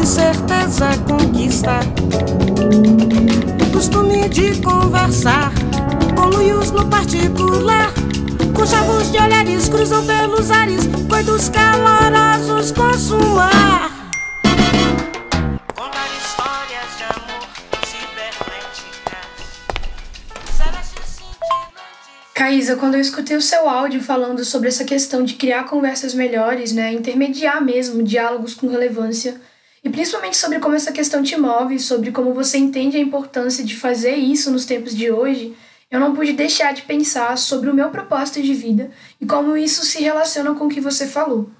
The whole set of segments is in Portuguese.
de certeza conquista. Costume de conversar com luios no particular. Com chavos de olhares cruzam pelos ares, coitos calorosos consumar. Caísa, quando eu escutei o seu áudio falando sobre essa questão de criar conversas melhores, né, intermediar mesmo diálogos com relevância, e principalmente sobre como essa questão te move, sobre como você entende a importância de fazer isso nos tempos de hoje, eu não pude deixar de pensar sobre o meu propósito de vida e como isso se relaciona com o que você falou.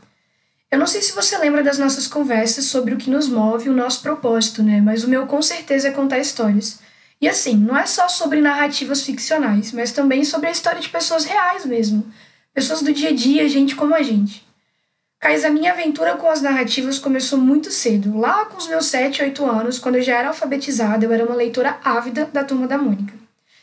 Eu não sei se você lembra das nossas conversas sobre o que nos move, o nosso propósito, né? Mas o meu com certeza é contar histórias. E assim, não é só sobre narrativas ficcionais, mas também sobre a história de pessoas reais mesmo. Pessoas do dia a dia, gente como a gente. Cais, a minha aventura com as narrativas começou muito cedo. Lá com os meus 7, 8 anos, quando eu já era alfabetizada, eu era uma leitora ávida da Turma da Mônica.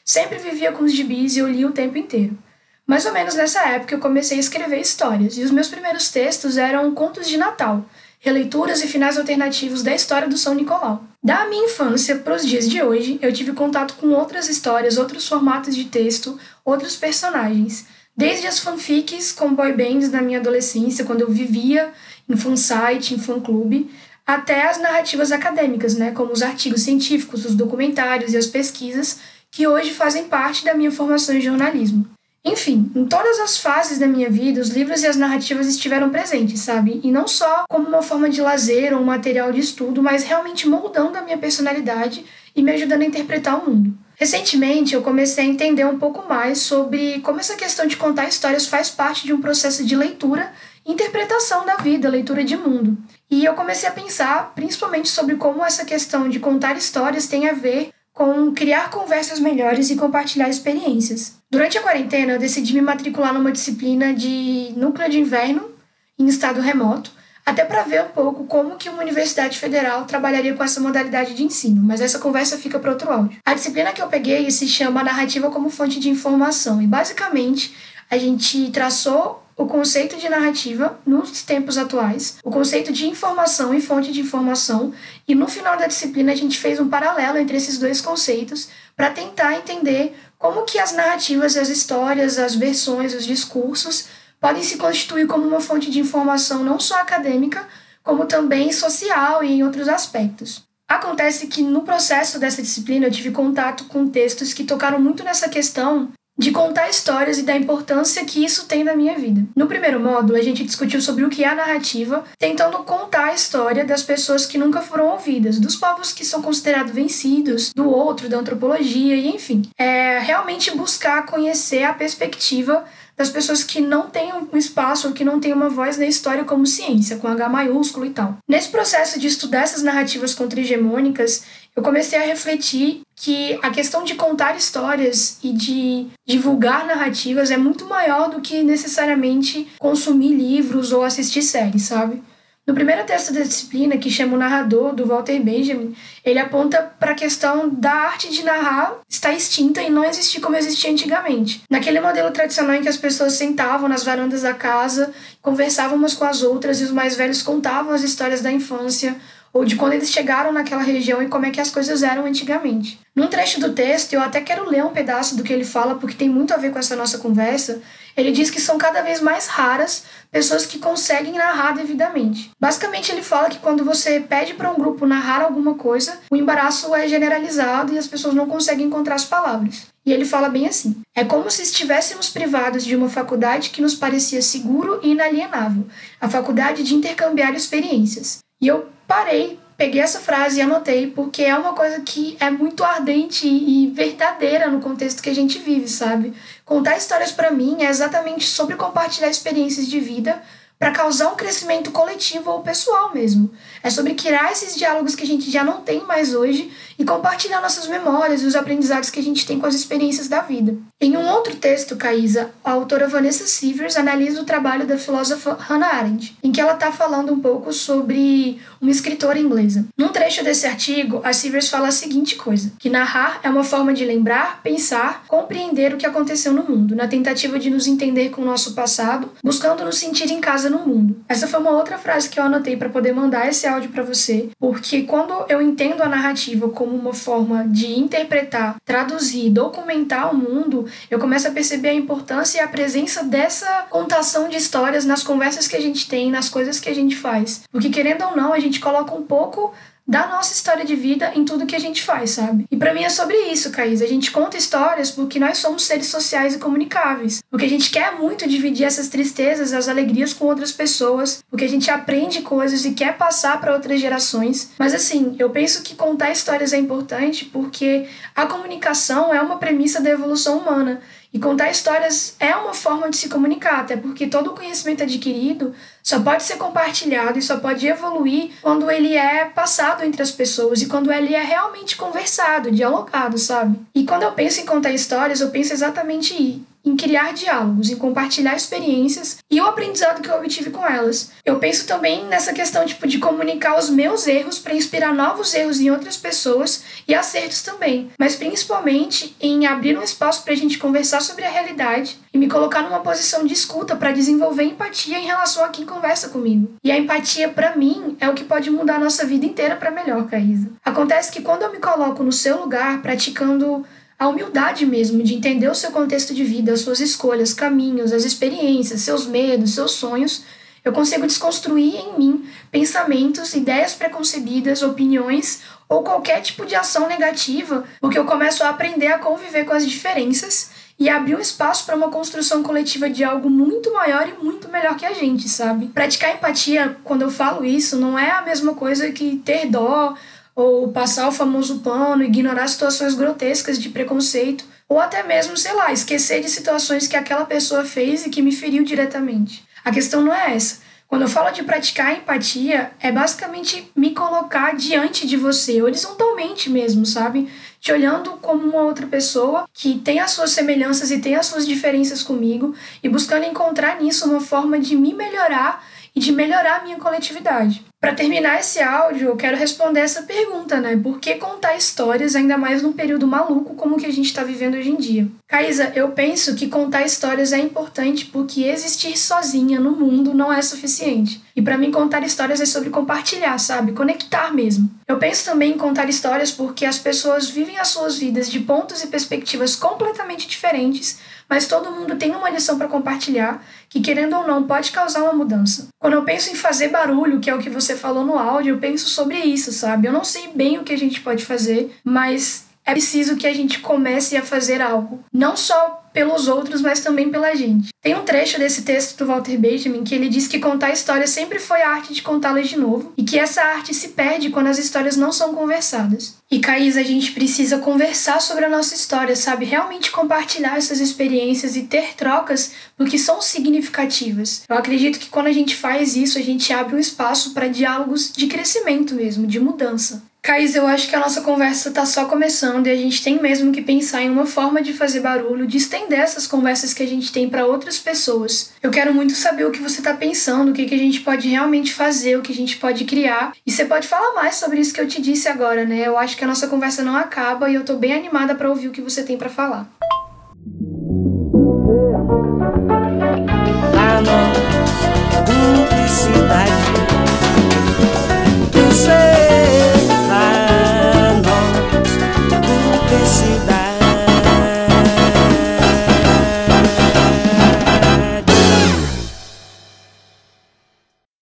Sempre vivia com os gibis e eu lia o tempo inteiro. Mais ou menos nessa época eu comecei a escrever histórias, e os meus primeiros textos eram contos de Natal, releituras e finais alternativos da história do São Nicolau. Da minha infância para os dias de hoje, eu tive contato com outras histórias, outros formatos de texto, outros personagens. Desde as fanfics com boy bands na minha adolescência, quando eu vivia em fansite, em fã-clube, até as narrativas acadêmicas, né, como os artigos científicos, os documentários e as pesquisas, que hoje fazem parte da minha formação em jornalismo. Enfim, em todas as fases da minha vida, os livros e as narrativas estiveram presentes, sabe? E não só como uma forma de lazer ou um material de estudo, mas realmente moldando a minha personalidade e me ajudando a interpretar o mundo. Recentemente, eu comecei a entender um pouco mais sobre como essa questão de contar histórias faz parte de um processo de leitura e interpretação da vida, leitura de mundo. E eu comecei a pensar principalmente sobre como essa questão de contar histórias tem a ver com criar conversas melhores e compartilhar experiências. Durante a quarentena, eu decidi me matricular numa disciplina de núcleo de inverno em estado remoto, até para ver um pouco como que uma universidade federal trabalharia com essa modalidade de ensino, mas essa conversa fica para outro áudio. A disciplina que eu peguei se chama Narrativa como Fonte de Informação, e basicamente a gente traçou o conceito de narrativa nos tempos atuais, o conceito de informação e fonte de informação, e no final da disciplina a gente fez um paralelo entre esses dois conceitos para tentar entender como que as narrativas, as histórias, as versões, os discursos podem se constituir como uma fonte de informação não só acadêmica, como também social e em outros aspectos. Acontece que no processo dessa disciplina eu tive contato com textos que tocaram muito nessa questão de contar histórias e da importância que isso tem na minha vida. No primeiro módulo, a gente discutiu sobre o que é a narrativa, tentando contar a história das pessoas que nunca foram ouvidas, dos povos que são considerados vencidos, do outro, da antropologia e enfim. É realmente buscar conhecer a perspectiva das pessoas que não têm um espaço ou que não têm uma voz na história como ciência, com H maiúsculo e tal. Nesse processo de estudar essas narrativas contra-hegemônicas, eu comecei a refletir que a questão de contar histórias e de divulgar narrativas é muito maior do que necessariamente consumir livros ou assistir séries, sabe? No primeiro texto da disciplina, que chama O Narrador, do Walter Benjamin, ele aponta para a questão da arte de narrar estar extinta e não existir como existia antigamente. Naquele modelo tradicional em que as pessoas sentavam nas varandas da casa, conversavam umas com as outras e os mais velhos contavam as histórias da infância ou de quando eles chegaram naquela região e como é que as coisas eram antigamente. Num trecho do texto, eu até quero ler um pedaço do que ele fala porque tem muito a ver com essa nossa conversa. Ele diz que são cada vez mais raras pessoas que conseguem narrar devidamente. Basicamente, ele fala que quando você pede para um grupo narrar alguma coisa, o embaraço é generalizado e as pessoas não conseguem encontrar as palavras. E ele fala bem assim: é como se estivéssemos privados de uma faculdade que nos parecia seguro e inalienável a faculdade de intercambiar experiências. E eu parei, peguei essa frase e anotei, porque é uma coisa que é muito ardente e verdadeira no contexto que a gente vive, sabe? Contar histórias para mim é exatamente sobre compartilhar experiências de vida para causar um crescimento coletivo ou pessoal mesmo. É sobre criar esses diálogos que a gente já não tem mais hoje e compartilhar nossas memórias e os aprendizados que a gente tem com as experiências da vida. Em um outro texto, Caísa, a autora Vanessa Sivers analisa o trabalho da filósofa Hannah Arendt, em que ela está falando um pouco sobre uma escritora inglesa. Num trecho desse artigo, a Sivers fala a seguinte coisa: que narrar é uma forma de lembrar, pensar, compreender o que aconteceu no mundo, na tentativa de nos entender com o nosso passado, buscando nos sentir em casa no mundo. Essa foi uma outra frase que eu anotei para poder mandar esse áudio para você, porque quando eu entendo a narrativa como uma forma de interpretar, traduzir, documentar o mundo, eu começo a perceber a importância e a presença dessa contação de histórias nas conversas que a gente tem, nas coisas que a gente faz. Porque querendo ou não, a gente coloca um pouco da nossa história de vida em tudo que a gente faz, sabe? E para mim é sobre isso, Caís. A gente conta histórias porque nós somos seres sociais e comunicáveis. Porque a gente quer muito dividir essas tristezas, as alegrias com outras pessoas, porque a gente aprende coisas e quer passar para outras gerações. Mas assim, eu penso que contar histórias é importante porque a comunicação é uma premissa da evolução humana. E contar histórias é uma forma de se comunicar, até porque todo o conhecimento adquirido só pode ser compartilhado e só pode evoluir quando ele é passado entre as pessoas e quando ele é realmente conversado, dialogado, sabe? E quando eu penso em contar histórias, eu penso exatamente em criar diálogos, em compartilhar experiências e o aprendizado que eu obtive com elas. Eu penso também nessa questão tipo de comunicar os meus erros para inspirar novos erros em outras pessoas e acertos também, mas principalmente em abrir um espaço para a gente conversar sobre a realidade e me colocar numa posição de escuta para desenvolver empatia em relação a quem conversa comigo. E a empatia para mim é o que pode mudar a nossa vida inteira para melhor, Caísa. Acontece que quando eu me coloco no seu lugar, praticando a humildade mesmo de entender o seu contexto de vida, as suas escolhas, caminhos, as experiências, seus medos, seus sonhos, eu consigo desconstruir em mim pensamentos, ideias preconcebidas, opiniões ou qualquer tipo de ação negativa, porque eu começo a aprender a conviver com as diferenças e abrir um espaço para uma construção coletiva de algo muito maior e muito melhor que a gente, sabe? Praticar empatia, quando eu falo isso, não é a mesma coisa que ter dó ou passar o famoso pano, ignorar situações grotescas de preconceito, ou até mesmo, sei lá, esquecer de situações que aquela pessoa fez e que me feriu diretamente. A questão não é essa. Quando eu falo de praticar empatia, é basicamente me colocar diante de você, horizontalmente mesmo, sabe? Te olhando como uma outra pessoa que tem as suas semelhanças e tem as suas diferenças comigo e buscando encontrar nisso uma forma de me melhorar e de melhorar a minha coletividade. Para terminar esse áudio, eu quero responder essa pergunta, né? Por que contar histórias, ainda mais num período maluco como o que a gente está vivendo hoje em dia? Caísa, eu penso que contar histórias é importante porque existir sozinha no mundo não é suficiente. E para mim, contar histórias é sobre compartilhar, sabe? Conectar mesmo. Eu penso também em contar histórias porque as pessoas vivem as suas vidas de pontos e perspectivas completamente diferentes mas todo mundo tem uma lição para compartilhar que, querendo ou não, pode causar uma mudança. Quando eu penso em fazer barulho, que é o que você falou no áudio, eu penso sobre isso, sabe? Eu não sei bem o que a gente pode fazer, mas é preciso que a gente comece a fazer algo. Não só pelos outros, mas também pela gente. Tem um trecho desse texto do Walter Benjamin que ele diz que contar histórias sempre foi a arte de contá-las de novo e que essa arte se perde quando as histórias não são conversadas. E Caís, a gente precisa conversar sobre a nossa história, sabe? Realmente compartilhar essas experiências e ter trocas porque são significativas. Eu acredito que quando a gente faz isso, a gente abre um espaço para diálogos de crescimento mesmo, de mudança. Caís, eu acho que a nossa conversa está só começando e a gente tem mesmo que pensar em uma forma de fazer barulho, de estender essas conversas que a gente tem para outras pessoas. Eu quero muito saber o que você está pensando, o que, que a gente pode realmente fazer, o que a gente pode criar. E você pode falar mais sobre isso que eu te disse agora, né? Eu acho que a nossa conversa não acaba e eu estou bem animada para ouvir o que você tem para falar.